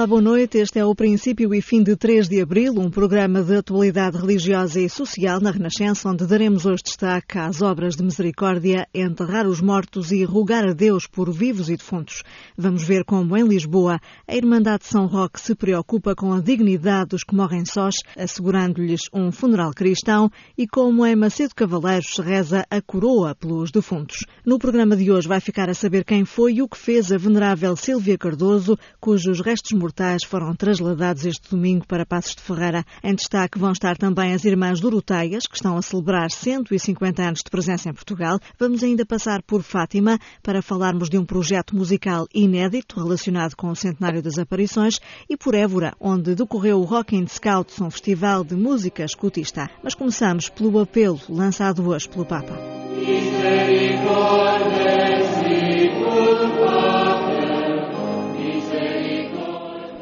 Olá, boa noite. Este é o princípio e fim de 3 de abril, um programa de atualidade religiosa e social na Renascença, onde daremos hoje destaque às obras de misericórdia, enterrar os mortos e rogar a Deus por vivos e defuntos. Vamos ver como em Lisboa a Irmandade São Roque se preocupa com a dignidade dos que morrem sós, assegurando-lhes um funeral cristão, e como em Macedo Cavaleiros se reza a coroa pelos defuntos. No programa de hoje vai ficar a saber quem foi e o que fez a venerável Silvia Cardoso, cujos restos restos mortais foram trasladados este domingo para Passos de Ferreira. Em destaque vão estar também as Irmãs Doroteias, que estão a celebrar 150 anos de presença em Portugal. Vamos ainda passar por Fátima para falarmos de um projeto musical inédito relacionado com o centenário das aparições e por Évora, onde decorreu o Rock and Scouts, um festival de música escutista. Mas começamos pelo apelo lançado hoje pelo Papa.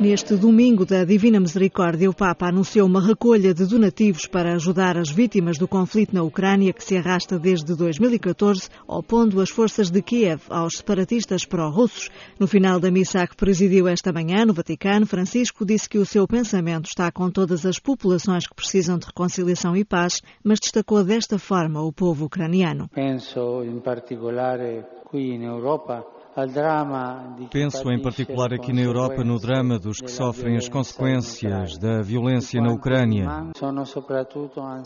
Neste domingo da Divina Misericórdia, o Papa anunciou uma recolha de donativos para ajudar as vítimas do conflito na Ucrânia, que se arrasta desde 2014, opondo as forças de Kiev aos separatistas pró-russos. No final da missa que presidiu esta manhã no Vaticano, Francisco disse que o seu pensamento está com todas as populações que precisam de reconciliação e paz, mas destacou desta forma o povo ucraniano. Penso em particular aqui na Europa Penso em particular aqui na Europa no drama dos que sofrem as consequências da violência na Ucrânia.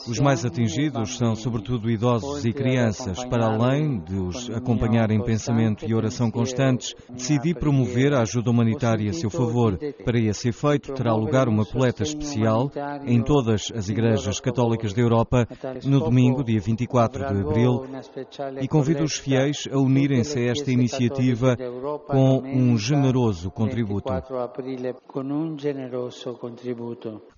Os mais atingidos são sobretudo idosos e crianças. Para além de os acompanhar em pensamento e oração constantes, decidi promover a ajuda humanitária a seu favor. Para esse efeito, terá lugar uma coleta especial em todas as igrejas católicas da Europa no domingo, dia 24 de abril, e convido os fiéis a unirem-se a esta iniciativa com um generoso contributo.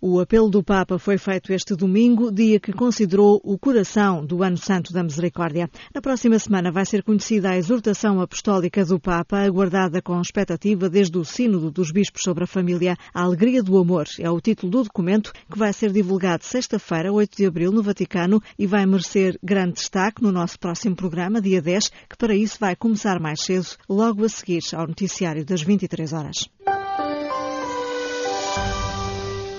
O apelo do Papa foi feito este domingo, dia que considerou o coração do Ano Santo da Misericórdia. Na próxima semana vai ser conhecida a exortação apostólica do Papa, aguardada com expectativa desde o Sínodo dos Bispos sobre a Família. A Alegria do Amor é o título do documento que vai ser divulgado sexta-feira, 8 de abril, no Vaticano e vai merecer grande destaque no nosso próximo programa, dia 10, que para isso vai começar mais cedo, logo a seguir ao noticiário das 23 horas.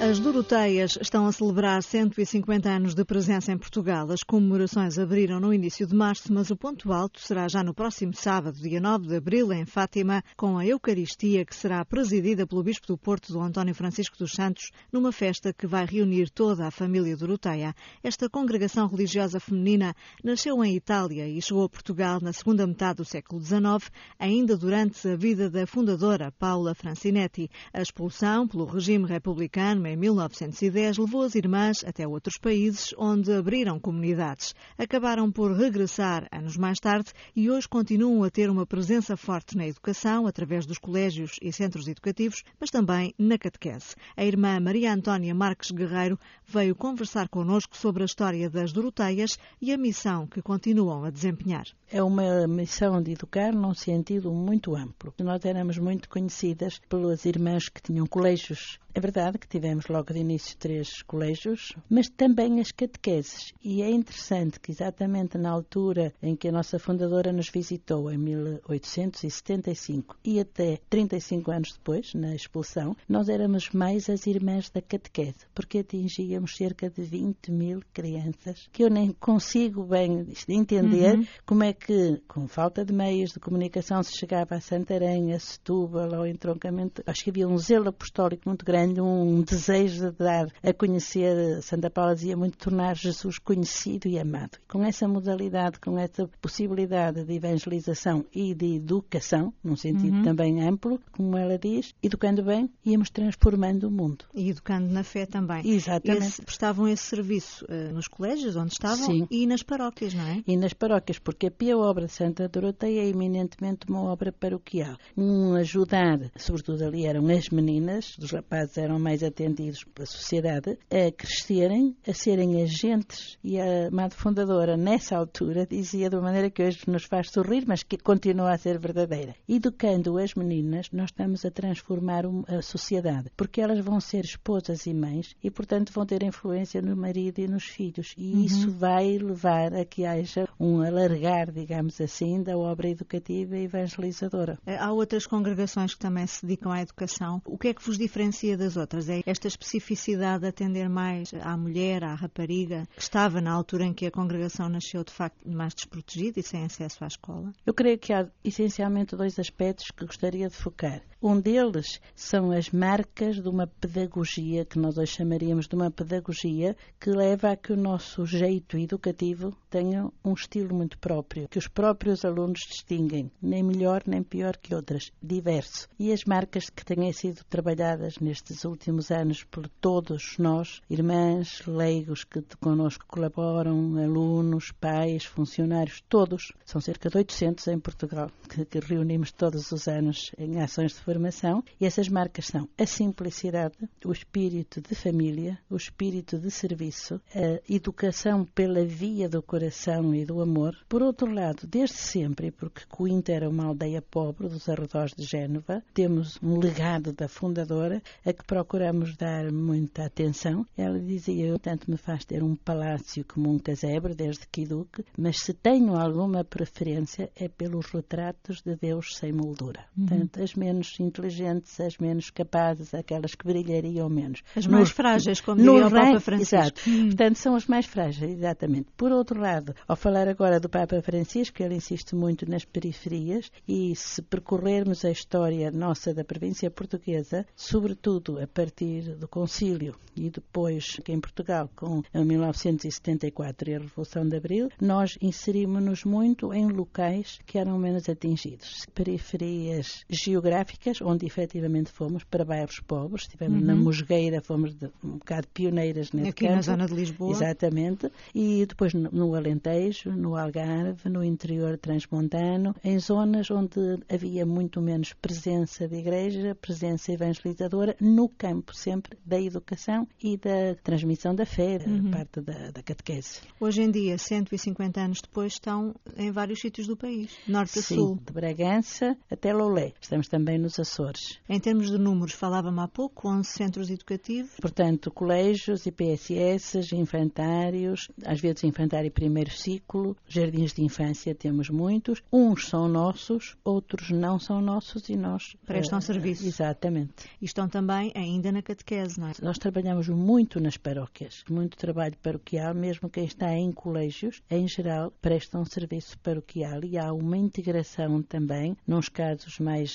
As Doroteias estão a celebrar 150 anos de presença em Portugal. As comemorações abriram no início de março, mas o ponto alto será já no próximo sábado, dia 9 de abril, em Fátima, com a Eucaristia, que será presidida pelo Bispo do Porto, do António Francisco dos Santos, numa festa que vai reunir toda a família Doroteia. Esta congregação religiosa feminina nasceu em Itália e chegou a Portugal na segunda metade do século XIX, ainda durante a vida da fundadora, Paula Francinetti. A expulsão pelo regime republicano em 1910 levou as irmãs até outros países onde abriram comunidades. Acabaram por regressar anos mais tarde e hoje continuam a ter uma presença forte na educação, através dos colégios e centros educativos, mas também na catequese. A irmã Maria Antônia Marques Guerreiro veio conversar connosco sobre a história das Doroteias e a missão que continuam a desempenhar. É uma missão de educar num sentido muito amplo. Nós éramos muito conhecidas pelas irmãs que tinham colégios é verdade que tivemos logo de início três colégios, mas também as catequeses. E é interessante que exatamente na altura em que a nossa fundadora nos visitou, em 1875, e até 35 anos depois, na expulsão, nós éramos mais as irmãs da catequese, porque atingíamos cerca de 20 mil crianças, que eu nem consigo bem entender uhum. como é que, com falta de meios de comunicação, se chegava a Santarém, a Setúbal, ao entroncamento. Acho que havia um zelo apostólico muito grande grande um desejo de dar a conhecer, Santa Paula dizia muito, tornar Jesus conhecido e amado. Com essa modalidade, com essa possibilidade de evangelização e de educação, num sentido uhum. também amplo, como ela diz, educando bem, íamos transformando o mundo. E educando na fé também. Exatamente. Esse, prestavam esse serviço uh, nos colégios onde estavam Sim. e nas paróquias, não é? E nas paróquias, porque a Pia Obra de Santa Doroteia é eminentemente uma obra paroquial. Um ajudar, sobretudo ali eram as meninas, os rapazes eram mais atendidos compreendidos pela sociedade, a crescerem, a serem agentes. E a madre fundadora, nessa altura, dizia de uma maneira que hoje nos faz sorrir, mas que continua a ser verdadeira. Educando as meninas, nós estamos a transformar a sociedade, porque elas vão ser esposas e mães e, portanto, vão ter influência no marido e nos filhos. E uhum. isso vai levar a que haja um alargar, digamos assim, da obra educativa e evangelizadora. Há outras congregações que também se dedicam à educação. O que é que vos diferencia das outras? É esta especificidade de atender mais à mulher, à rapariga, que estava na altura em que a congregação nasceu de facto mais desprotegida e sem acesso à escola? Eu creio que há essencialmente dois aspectos que gostaria de focar. Um deles são as marcas de uma pedagogia, que nós chamaríamos de uma pedagogia, que leva a que o nosso jeito educativo tenha um estilo muito próprio, que os próprios alunos distinguem, nem melhor nem pior que outras, diverso. E as marcas que têm sido trabalhadas nestes últimos anos por todos nós, irmãs, leigos que connosco colaboram, alunos, pais, funcionários, todos, são cerca de 800 em Portugal, que reunimos todos os anos em ações de formação, e essas marcas são a simplicidade, o espírito de família, o espírito de serviço, a educação pela via do coração e do amor. Por outro lado, desde sempre, porque Coimbra era uma aldeia pobre dos arredores de Génova, temos um legado da fundadora a que procuramos dar muita atenção. Ela dizia: Tanto me faz ter um palácio como um casebre, desde que eduque, mas se tenho alguma preferência é pelos retratos de Deus sem moldura. Uhum. Portanto, as menos inteligentes, as menos capazes, aquelas que brilhariam menos. As mais no, frágeis, como diria o Papa Francisco. Exato. Uhum. Portanto, são as mais frágeis, exatamente. Por outro lado, ao falar agora do Papa Francisco, ele insiste muito nas periferias e se percorrermos a história nossa da província portuguesa, sobretudo a partir do Concílio e depois aqui em Portugal com 1974 e a Revolução de Abril, nós inserimos-nos muito em locais que eram menos atingidos. Periferias geográficas, onde efetivamente fomos para bairros pobres, estivemos uhum. na Mosgueira, fomos de, um bocado pioneiras nesse Aqui campo. na zona de Lisboa. Exatamente. E depois no, no Alentejo, no Algarve, no interior transmontano, em zonas onde havia muito menos presença de igreja, presença evangelizadora, no campo sempre da educação e da transmissão da fé, uhum. parte da, da catequese. Hoje em dia, 150 anos depois, estão em vários sítios do país, norte Sim, a sul. de Bragança até Loulé. Estamos também nos Açores. Em termos de números, falava-me há pouco, 11 centros educativos. Portanto, colégios, IPSS, infantários, às vezes infantário primeiro ciclo, jardins de infância temos muitos. Uns são nossos, outros não são nossos e nós... Prestam uh, serviço. Exatamente. E estão também ainda na catequese, não é? Nós trabalhamos muito nas paróquias, muito trabalho paroquial, mesmo quem está em colégios, em geral, prestam serviço paroquial e há uma integração também, nos casos mais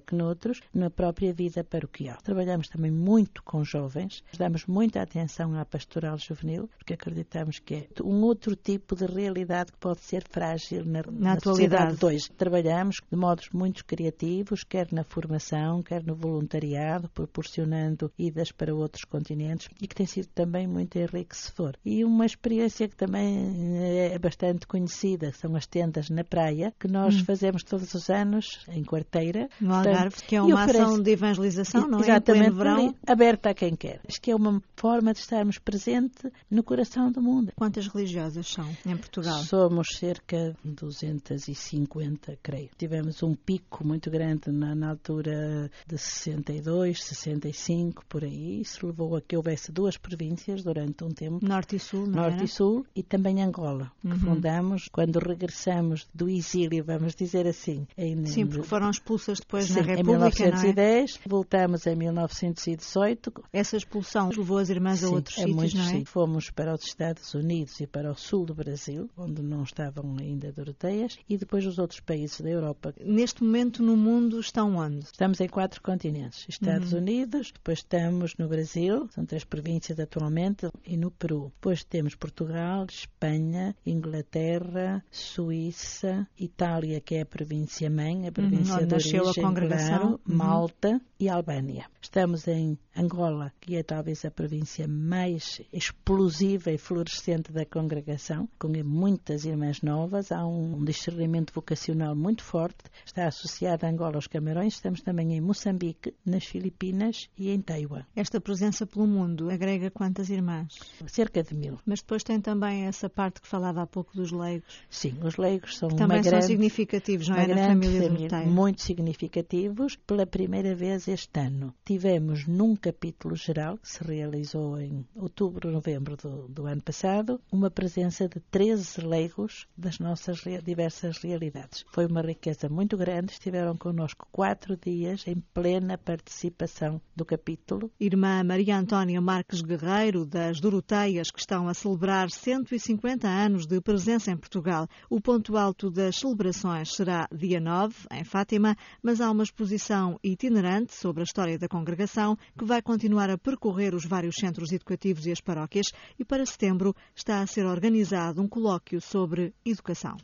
que noutros, na própria vida paroquial. Trabalhamos também muito com jovens, damos muita atenção à pastoral juvenil, porque acreditamos que é um outro tipo de realidade que pode ser frágil na, na, na atualidade. Dois, trabalhamos de modos muito criativos, quer na formação, quer no voluntariado, proporcionando idas para outros continentes e que tem sido também muito enriquecedor. E uma experiência que também é bastante conhecida são as tendas na praia, que nós hum. fazemos todos os anos em quarteira. Algarve, que é uma oferece... ação de evangelização, não é? Exatamente, verão. aberta a quem quer. Acho que é uma forma de estarmos presente no coração do mundo. Quantas religiosas são em Portugal? Somos cerca de 250, creio. Tivemos um pico muito grande na, na altura de 62, 65, por aí. Isso levou a que houvesse duas províncias durante um tempo. Norte e Sul, não Norte era? e Sul e também Angola, que uhum. fundamos quando regressamos do exílio, vamos dizer assim. Em, Sim, porque foram expulsas depois sim, na República, em 1910, é? voltamos em 1918. Essa expulsão levou as irmãs sim, a outros sítios, muitos, não é? Sim. Fomos para os Estados Unidos e para o sul do Brasil, onde não estavam ainda Doroteias, e depois os outros países da Europa. Neste momento no mundo estão onde? Estamos em quatro continentes. Estados uhum. Unidos, depois estamos no Brasil, são três províncias atualmente, e no Peru. Depois temos Portugal, Espanha, Inglaterra, Suíça, Itália, que é a província mãe, a província uhum, de origem, a congregação. Claro, uhum. Malta e Albânia. Estamos em Angola, que é talvez a província mais explosiva e florescente da congregação, com muitas irmãs novas, há um discernimento vocacional muito forte, está associada a Angola aos Camarões, estamos também em Moçambique, nas Filipinas e em Taiwan. Esta presença pelo mundo agrega quantas irmãs? Cerca de mil. Mas depois tem também essa parte que falava há pouco dos leigos. Sim, os leigos são que também são grande, significativos, não é? Da família, família Muito significativos. Pela primeira vez este ano tivemos num capítulo geral, que se realizou em outubro, novembro do, do ano passado, uma presença de 13 leigos das nossas diversas realidades. Foi uma riqueza muito grande, estiveram connosco quatro dias em plena participação do capítulo. Irmã Maria Antónia Marques Guerreiro, das Doroteias, que estão a celebrar 150 anos de presença em Portugal. O ponto alto das celebrações será dia 9, em Fátima, mas há uma exposição itinerante sobre a história da congregação que vai continuar a percorrer os vários centros educativos e as paróquias e para setembro está a ser organizado um colóquio sobre educação.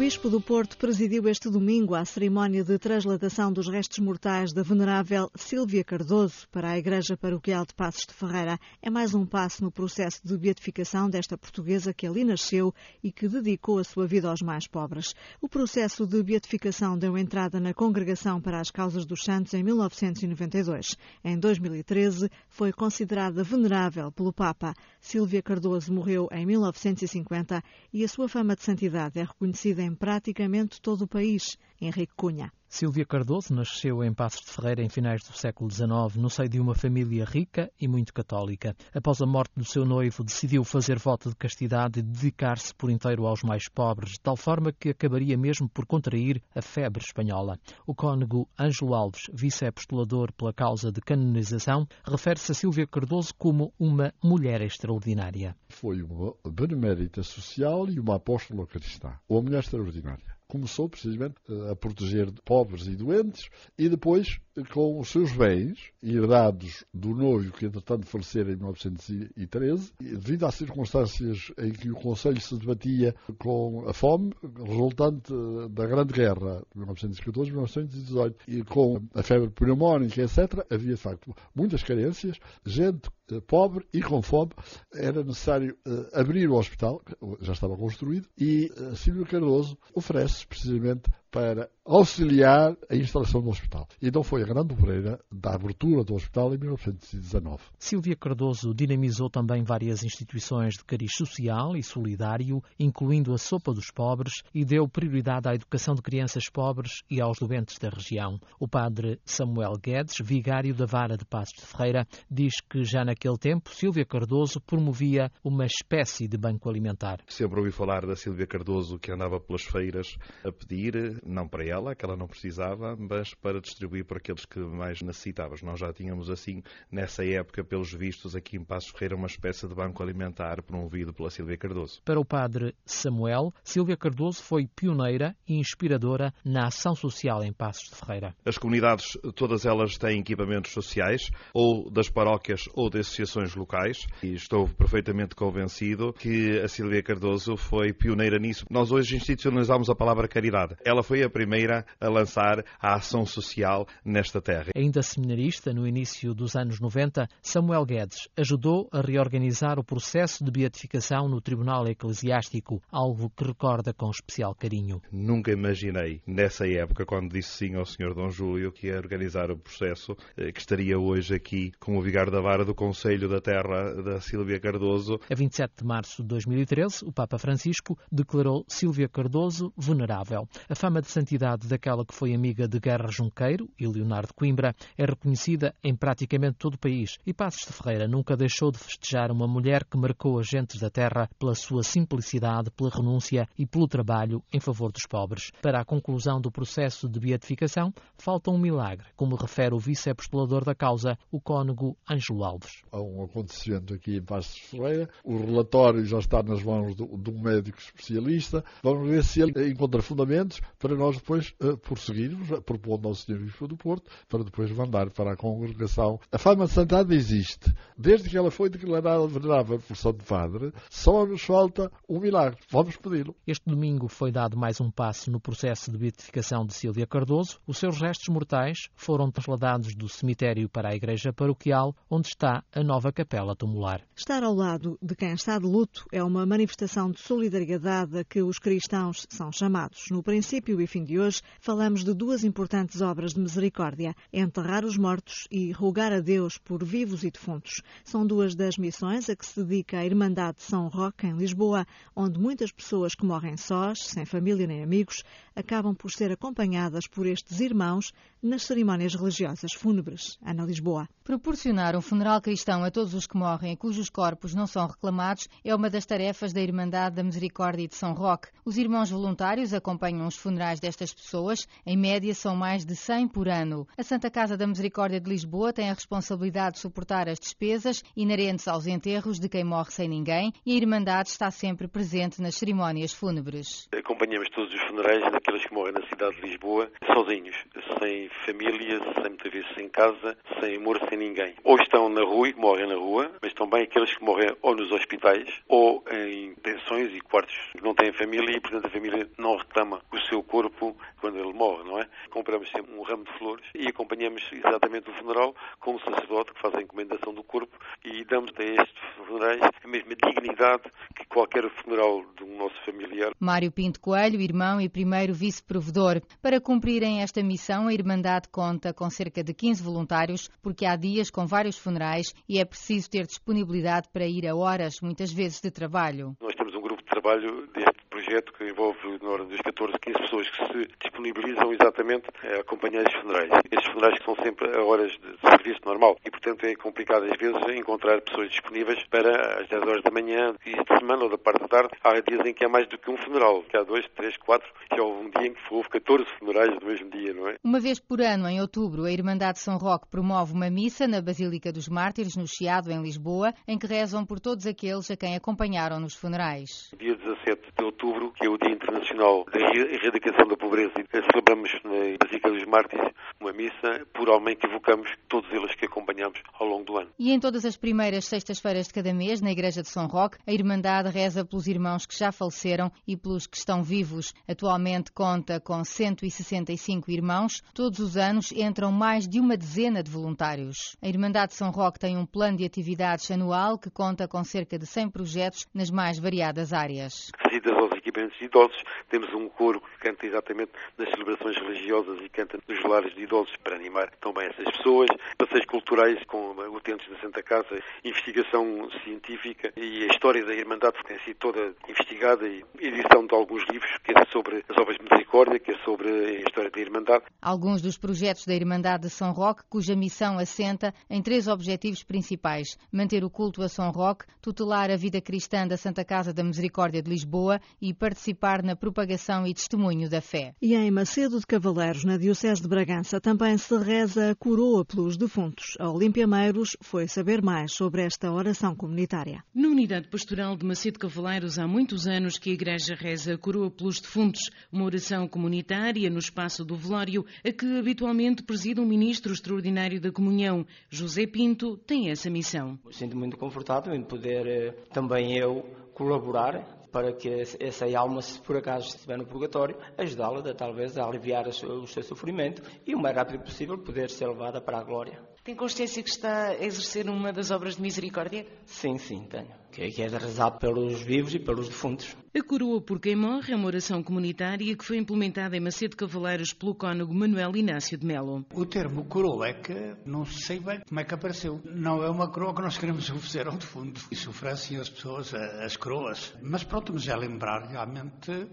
Bispo do Porto presidiu este domingo a cerimónia de transladação dos restos mortais da venerável Sílvia Cardoso para a Igreja Paroquial de Passos de Ferreira. É mais um passo no processo de beatificação desta portuguesa que ali nasceu e que dedicou a sua vida aos mais pobres. O processo de beatificação deu entrada na Congregação para as Causas dos Santos em 1992. Em 2013, foi considerada venerável pelo Papa. Sílvia Cardoso morreu em 1950 e a sua fama de santidade é reconhecida em praticamente todo o país. Henrique Cunha. Silvia Cardoso nasceu em Passos de Ferreira em finais do século XIX, no seio de uma família rica e muito católica. Após a morte do seu noivo, decidiu fazer voto de castidade e dedicar-se por inteiro aos mais pobres, de tal forma que acabaria mesmo por contrair a febre espanhola. O cônego Ângelo Alves, vice-apostolador pela causa de canonização, refere-se a Silvia Cardoso como uma mulher extraordinária. Foi uma benemérita social e uma apóstola cristã, uma mulher extraordinária começou precisamente a proteger pobres e doentes e depois com os seus bens, herdados do noivo que entretanto falecera em 1913, devido às circunstâncias em que o Conselho se debatia com a fome resultante da Grande Guerra de 1914-1918 e com a febre pneumónica, etc., havia de facto muitas carências, gente pobre e com fome, era necessário uh, abrir o hospital, já estava construído, e uh, Silvio Cardoso oferece precisamente para auxiliar a instalação do hospital. E então foi a grande obreira da abertura do hospital em 1919. Silvia Cardoso dinamizou também várias instituições de cariz social e solidário, incluindo a Sopa dos Pobres, e deu prioridade à educação de crianças pobres e aos doentes da região. O padre Samuel Guedes, vigário da Vara de Passos de Ferreira, diz que já naquele tempo Silvia Cardoso promovia uma espécie de banco alimentar. Sempre ouvi falar da Silvia Cardoso que andava pelas feiras a pedir não para ela, que ela não precisava, mas para distribuir para aqueles que mais necessitavam. Nós já tínhamos assim, nessa época, pelos vistos, aqui em Passos Ferreira, uma espécie de banco alimentar promovido pela Silvia Cardoso. Para o padre Samuel, Silvia Cardoso foi pioneira e inspiradora na ação social em Passos de Ferreira. As comunidades, todas elas têm equipamentos sociais, ou das paróquias ou de associações locais, e estou perfeitamente convencido que a Silvia Cardoso foi pioneira nisso. Nós hoje institucionalizamos a palavra caridade. Ela foi a primeira a lançar a ação social nesta terra. Ainda seminarista, no início dos anos 90, Samuel Guedes ajudou a reorganizar o processo de beatificação no Tribunal Eclesiástico, algo que recorda com especial carinho. Nunca imaginei, nessa época, quando disse sim ao Sr. Dom Júlio, que ia organizar o processo, eh, que estaria hoje aqui com o vigário da vara do Conselho da Terra da Sílvia Cardoso. A 27 de março de 2013, o Papa Francisco declarou Sílvia Cardoso venerável. A fama de santidade daquela que foi amiga de Guerra Junqueiro e Leonardo Coimbra é reconhecida em praticamente todo o país e Passos de Ferreira nunca deixou de festejar uma mulher que marcou as gentes da terra pela sua simplicidade, pela renúncia e pelo trabalho em favor dos pobres. Para a conclusão do processo de beatificação, falta um milagre, como refere o vice-apostolador da causa, o cônego Ângelo Alves. Há um acontecimento aqui em Passos de Ferreira, o relatório já está nas mãos de um médico especialista, vamos ver se ele encontra fundamentos para para nós depois uh, prosseguirmos, propondo ao Senhor Bispo do Porto, para depois mandar para a congregação. A fama de santidade existe. Desde que ela foi declarada venerável por Santo Padre, só nos falta um milagre. Vamos pedi-lo. Este domingo foi dado mais um passo no processo de beatificação de Sílvia Cardoso. Os seus restos mortais foram trasladados do cemitério para a igreja paroquial, onde está a nova capela tumular. Estar ao lado de quem está de luto é uma manifestação de solidariedade a que os cristãos são chamados. No princípio fim de hoje, falamos de duas importantes obras de misericórdia: enterrar os mortos e rogar a Deus por vivos e defuntos. São duas das missões a que se dedica a Irmandade de São Roque, em Lisboa, onde muitas pessoas que morrem sós, sem família nem amigos, acabam por ser acompanhadas por estes irmãos nas cerimónias religiosas fúnebres. Ana Lisboa. Proporcionar um funeral cristão a todos os que morrem e cujos corpos não são reclamados é uma das tarefas da Irmandade da Misericórdia de São Roque. Os irmãos voluntários acompanham os funerais destas pessoas, em média são mais de 100 por ano. A Santa Casa da Misericórdia de Lisboa tem a responsabilidade de suportar as despesas inerentes aos enterros de quem morre sem ninguém e a Irmandade está sempre presente nas cerimónias fúnebres. Acompanhamos todos os funerais daqueles que morrem na cidade de Lisboa sozinhos, sem família, sem muitas vezes sem casa, sem amor, sem ninguém. Ou estão na rua e morrem na rua, mas também aqueles que morrem ou nos hospitais ou em pensões e quartos que não têm família e, portanto, a família não reclama o seu corpo quando ele morre, não é? Compramos sempre um ramo de flores e acompanhamos exatamente o funeral com o sacerdote que faz a encomendação do corpo e damos a estes funerais a mesma dignidade que qualquer funeral de um nosso familiar. Mário Pinto Coelho, irmão e primeiro vice-provedor. Para cumprirem esta missão, a Irmandade conta com cerca de 15 voluntários, porque há dias com vários funerais e é preciso ter disponibilidade para ir a horas, muitas vezes, de trabalho. Nós temos um grupo de trabalho deste projeto que envolve na ordem dos 14, 15 pessoas que se disponibilizam exatamente a acompanhar estes funerais. Estes funerais que são sempre a horas de serviço normal e, portanto, é complicado às vezes encontrar pessoas disponíveis para às 10 horas da manhã, e de semana ou da parte da tarde. Há dias em que há mais do que um funeral, que há dois, três, quatro. Já houve um dia em que houve 14 funerais no mesmo dia, não é? Uma vez por ano, em outubro, a Irmandade São Roque promove uma missa na Basílica dos Mártires, no Chiado, em Lisboa, em que rezam por todos aqueles a quem acompanharam nos funerais. Dia 17 de outubro, que é o Dia Internacional da Erradicação da Pobreza, e celebramos na Basílica dos Mártires uma missa por homem que evocamos todos eles que acompanhamos ao longo do ano. E em todas as primeiras sextas-feiras de cada mês, na Igreja de São Roque, a Irmandade reza pelos irmãos que já faleceram e pelos que estão vivos. Atualmente conta com 165 irmãos. Todos os anos entram mais de uma dezena de voluntários. A Irmandade de São Roque tem um plano de atividades anual que conta com cerca de 100 projetos nas mais variadas áreas. Visitas aos equipamentos de idosos, temos um coro que canta exatamente nas celebrações religiosas e canta nos lares de idosos para animar também essas pessoas, passeios culturais com utentes da Santa Casa, investigação científica e a história da Irmandade tem sido toda investigada e edição de alguns livros, que é sobre as obras de misericórdia, que é sobre a história da Irmandade. Alguns dos projetos da Irmandade de São Roque, cuja missão assenta em três objetivos principais: manter o culto a São Roque, tutelar a vida cristã da Santa Casa da Misericórdia de Lisboa e participar na propagação e testemunho da fé. E em Macedo de Cavaleiros, na Diocese de Bragança, também se reza a coroa pelos defuntos. A Olímpia Meiros foi saber mais sobre esta oração comunitária. Na Unidade Pastoral de Macedo de Cavaleiros, há muitos anos que a Igreja reza a coroa pelos defuntos, uma oração comunitária no espaço do velório, a que habitualmente preside um ministro extraordinário da comunhão. José Pinto tem essa missão. Sinto muito confortável em poder eh, também eu colaborar para que essa alma, se por acaso estiver no purgatório, ajudá-la talvez a aliviar o seu, sofrimento e o mais rápido possível poder ser levada para a glória. Tem consciência que está a exercer uma das obras de misericórdia? Sim, sim, tenho. Que é de rezar pelos vivos e pelos defuntos. A coroa por quem morre é uma oração comunitária que foi implementada em Macedo Cavaleiros pelo cônego Manuel Inácio de Melo. O termo coroa é que não sei bem como é que apareceu. Não é uma coroa que nós queremos oferecer ao defunto. Isso oferecem as pessoas as coroas. Mas pronto, nos é lembrar realmente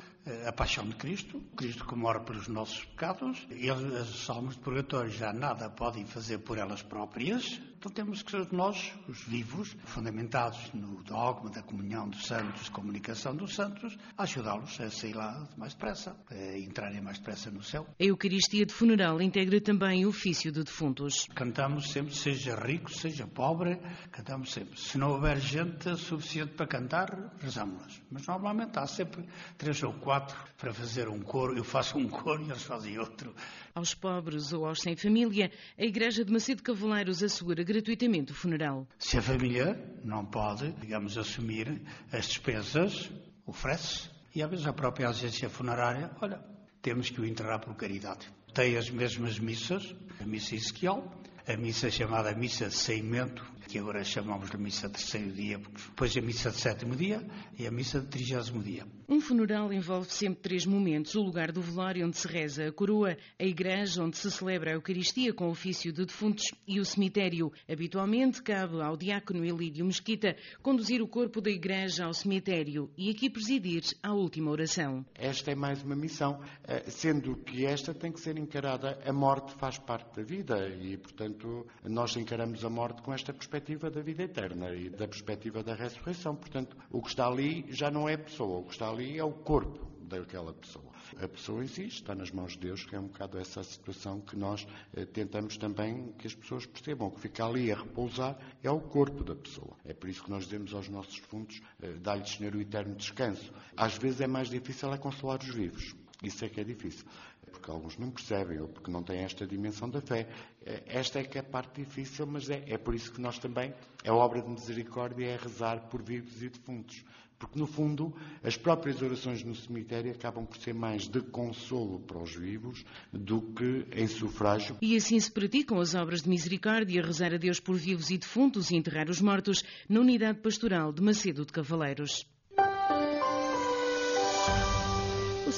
a paixão de Cristo, Cristo que morre pelos nossos pecados, e as almas de purgatório já nada podem fazer por elas próprias, então temos que ser nós, os vivos, fundamentados no dogma da comunhão dos santos, comunicação dos santos, ajudá-los a sair lá mais depressa, a entrarem mais depressa no céu. A Eucaristia de funeral integra também o ofício de defuntos. Cantamos sempre, seja rico, seja pobre, cantamos sempre. Se não houver gente suficiente para cantar, rezamos-las. Mas normalmente há sempre três ou quatro para fazer um coro. Eu faço um coro e eles fazem outro. Aos pobres ou aos sem família, a Igreja de Macedo Cavaleiros assegura gratuitamente o funeral. Se a família não pode, digamos, assumir as despesas, oferece. E às vezes a própria agência funerária, olha, temos que o enterrar por caridade. Tem as mesmas missas, a missa Ezequiel, a missa chamada missa de saimento, que agora chamamos de missa de terceiro dia, depois a missa de sétimo dia e a missa de trigésimo dia. Um funeral envolve sempre três momentos: o lugar do velório onde se reza a coroa, a igreja onde se celebra a Eucaristia com o ofício de defuntos e o cemitério. Habitualmente cabe ao diácono Elídio Mesquita conduzir o corpo da igreja ao cemitério e aqui presidir a última oração. Esta é mais uma missão, eh, sendo que esta tem que ser encarada, a morte faz parte da vida e, portanto, nós encaramos a morte com esta perspectiva perspectiva da vida eterna e da perspectiva da ressurreição. Portanto, o que está ali já não é a pessoa, o que está ali é o corpo daquela pessoa. A pessoa em si está nas mãos de Deus, que é um bocado essa situação que nós eh, tentamos também que as pessoas percebam. O que fica ali a repousar é o corpo da pessoa. É por isso que nós dizemos aos nossos fundos, eh, dá-lhes, Senhor, o eterno descanso. Às vezes é mais difícil é consolar os vivos. Isso é que é difícil porque alguns não percebem ou porque não têm esta dimensão da fé. É, esta é que é a parte difícil, mas é, é por isso que nós também, a obra de misericórdia é rezar por vivos e defuntos. Porque, no fundo, as próprias orações no cemitério acabam por ser mais de consolo para os vivos do que em sufrágio. E assim se praticam as obras de misericórdia, rezar a Deus por vivos e defuntos e enterrar os mortos na unidade pastoral de Macedo de Cavaleiros.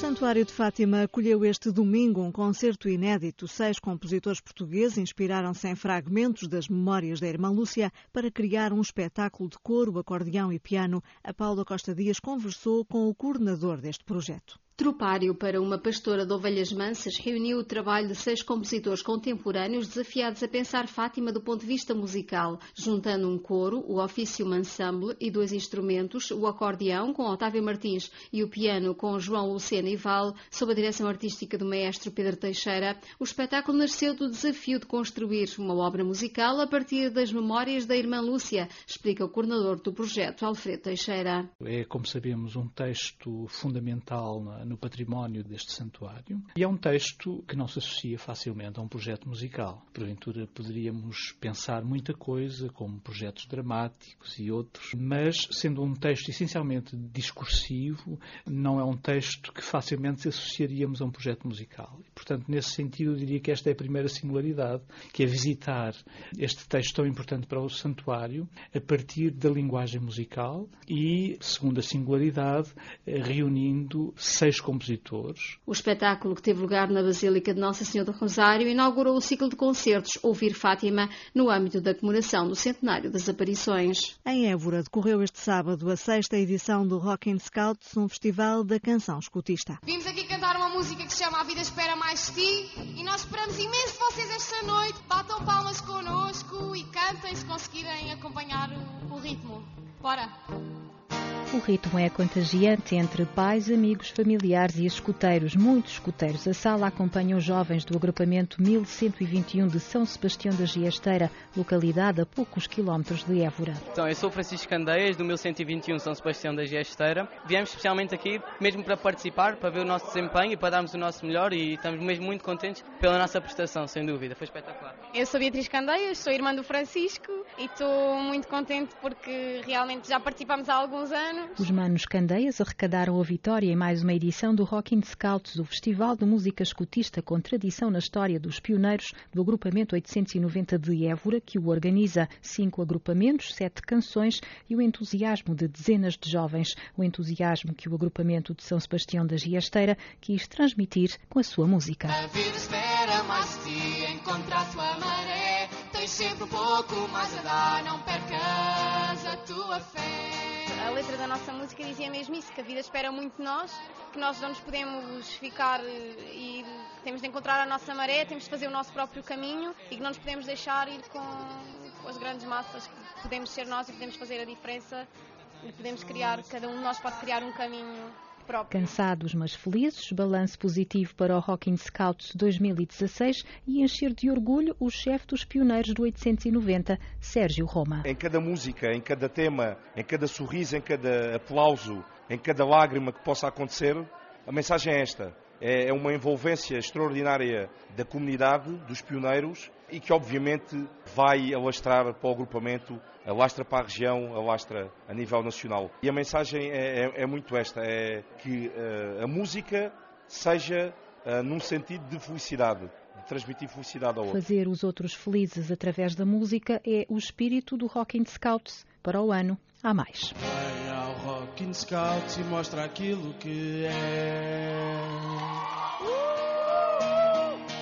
Santuário de Fátima acolheu este domingo um concerto inédito. Seis compositores portugueses inspiraram-se em fragmentos das memórias da irmã Lúcia para criar um espetáculo de coro, acordeão e piano. A Paula Costa Dias conversou com o coordenador deste projeto. Tropário para uma pastora de ovelhas mansas reuniu o trabalho de seis compositores contemporâneos desafiados a pensar Fátima do ponto de vista musical, juntando um coro, o ofício ensemble e dois instrumentos, o acordeão com Otávio Martins e o piano com João Lucena e Val, sob a direção artística do maestro Pedro Teixeira. O espetáculo nasceu do desafio de construir uma obra musical a partir das memórias da irmã Lúcia, explica o coordenador do projeto, Alfredo Teixeira. É, como sabemos, um texto fundamental no património deste santuário. E é um texto que não se associa facilmente a um projeto musical. Porventura poderíamos pensar muita coisa, como projetos dramáticos e outros, mas sendo um texto essencialmente discursivo, não é um texto que facilmente associaríamos a um projeto musical. E, portanto, nesse sentido, eu diria que esta é a primeira singularidade, que é visitar este texto tão importante para o santuário a partir da linguagem musical e, segunda singularidade, reunindo seis compositores. O espetáculo que teve lugar na Basílica de Nossa Senhora do Rosário inaugurou o ciclo de concertos Ouvir Fátima no âmbito da comemoração do centenário das aparições. Em Évora decorreu este sábado a sexta edição do Rock and Scouts, um festival da canção escutista. Vimos aqui cantar uma música que se chama A Vida Espera Mais de Ti e nós esperamos imenso vocês esta noite. Batam palmas connosco e cantem se conseguirem acompanhar o ritmo. Bora! O ritmo é contagiante entre pais, amigos, familiares e escuteiros. Muitos escuteiros. A sala acompanha os jovens do agrupamento 1121 de São Sebastião da Giesteira, localidade a poucos quilómetros de Évora. Então, eu sou Francisco Candeias, do 1121 São Sebastião da Giesteira. Viemos especialmente aqui mesmo para participar, para ver o nosso desempenho e para darmos o nosso melhor e estamos mesmo muito contentes pela nossa prestação, sem dúvida. Foi espetacular. Eu sou Beatriz Candeias, sou irmã do Francisco e estou muito contente porque realmente já participamos há alguns anos os Manos Candeias arrecadaram a vitória em mais uma edição do Rocking Scouts, o festival de música escutista com tradição na história dos pioneiros do agrupamento 890 de Évora, que o organiza. Cinco agrupamentos, sete canções e o entusiasmo de dezenas de jovens. O entusiasmo que o agrupamento de São Sebastião da Giasteira quis transmitir com a sua música. A vida espera mais de encontrar sua maré. Tens sempre um pouco mais a dar, não percas a tua fé a letra da nossa música dizia mesmo isso, que a vida espera muito de nós, que nós não nos podemos ficar e temos de encontrar a nossa maré, temos de fazer o nosso próprio caminho e que não nos podemos deixar ir com, com as grandes massas, que podemos ser nós e podemos fazer a diferença e podemos criar, cada um de nós pode criar um caminho próprio. Cansados mas felizes, balanço positivo para o Rocking Scouts 2016 e encher de orgulho o chefe dos pioneiros do 890, Sérgio Roma. Em cada música, em cada tema, em cada sorriso, em cada aplauso, em cada lágrima que possa acontecer, a mensagem é esta. É, é uma envolvência extraordinária da comunidade, dos pioneiros, e que obviamente vai alastrar para o agrupamento, alastra para a região, alastra a nível nacional. E a mensagem é, é, é muito esta, é que uh, a música seja uh, num sentido de felicidade, de transmitir felicidade ao outro. Fazer os outros felizes através da música é o espírito do Rocking Scouts para o ano a mais. Vai ao Rocking Scouts e mostra aquilo que é.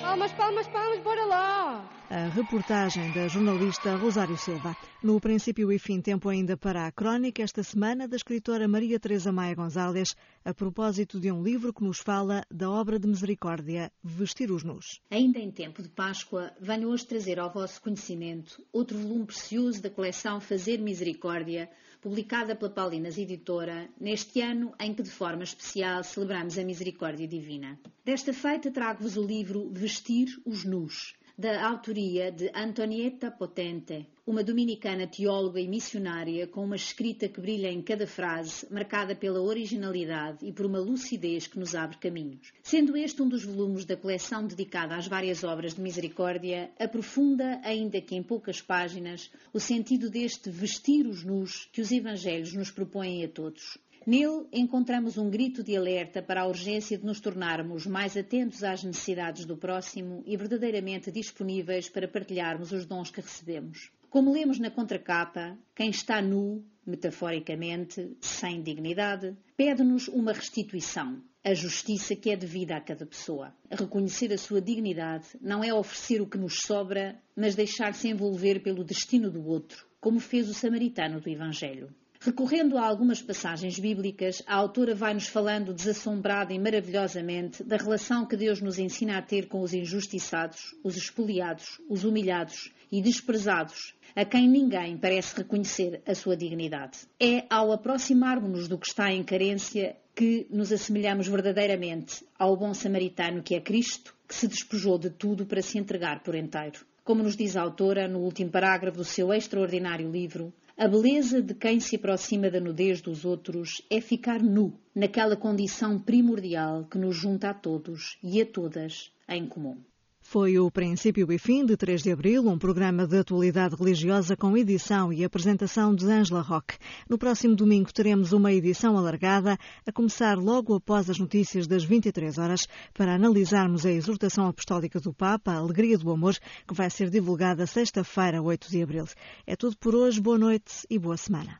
Palmas, palmas, palmas, bora lá! A reportagem da jornalista Rosário Silva. No princípio e fim, tempo ainda para a crónica esta semana da escritora Maria Teresa Maia Gonzalez, a propósito de um livro que nos fala da obra de misericórdia Vestir os Nus. Ainda em tempo de Páscoa, venho hoje trazer ao vosso conhecimento outro volume precioso da coleção Fazer Misericórdia, publicada pela Paulinas Editora, neste ano em que de forma especial celebramos a Misericórdia Divina. Desta feita trago-vos o livro Vestir os Nus, da autoria de Antonieta Potente, uma dominicana teóloga e missionária com uma escrita que brilha em cada frase, marcada pela originalidade e por uma lucidez que nos abre caminhos. Sendo este um dos volumes da coleção dedicada às várias obras de misericórdia, aprofunda, ainda que em poucas páginas, o sentido deste vestir os nus que os evangelhos nos propõem a todos. Nele encontramos um grito de alerta para a urgência de nos tornarmos mais atentos às necessidades do próximo e verdadeiramente disponíveis para partilharmos os dons que recebemos. Como lemos na contracapa, quem está nu, metaforicamente, sem dignidade, pede-nos uma restituição, a justiça que é devida a cada pessoa. Reconhecer a sua dignidade não é oferecer o que nos sobra, mas deixar-se envolver pelo destino do outro, como fez o samaritano do Evangelho. Recorrendo a algumas passagens bíblicas, a autora vai-nos falando desassombrada e maravilhosamente da relação que Deus nos ensina a ter com os injustiçados, os expoliados, os humilhados e desprezados, a quem ninguém parece reconhecer a sua dignidade. É ao aproximarmos-nos do que está em carência que nos assemelhamos verdadeiramente ao bom samaritano que é Cristo, que se despojou de tudo para se entregar por inteiro. Como nos diz a autora no último parágrafo do seu extraordinário livro, a beleza de quem se aproxima da nudez dos outros é ficar nu, naquela condição primordial que nos junta a todos e a todas em comum. Foi o princípio e fim de 3 de abril, um programa de atualidade religiosa com edição e apresentação de Angela Roque. No próximo domingo teremos uma edição alargada, a começar logo após as notícias das 23 horas, para analisarmos a exortação apostólica do Papa, a Alegria do Amor, que vai ser divulgada sexta-feira, 8 de abril. É tudo por hoje, boa noite e boa semana.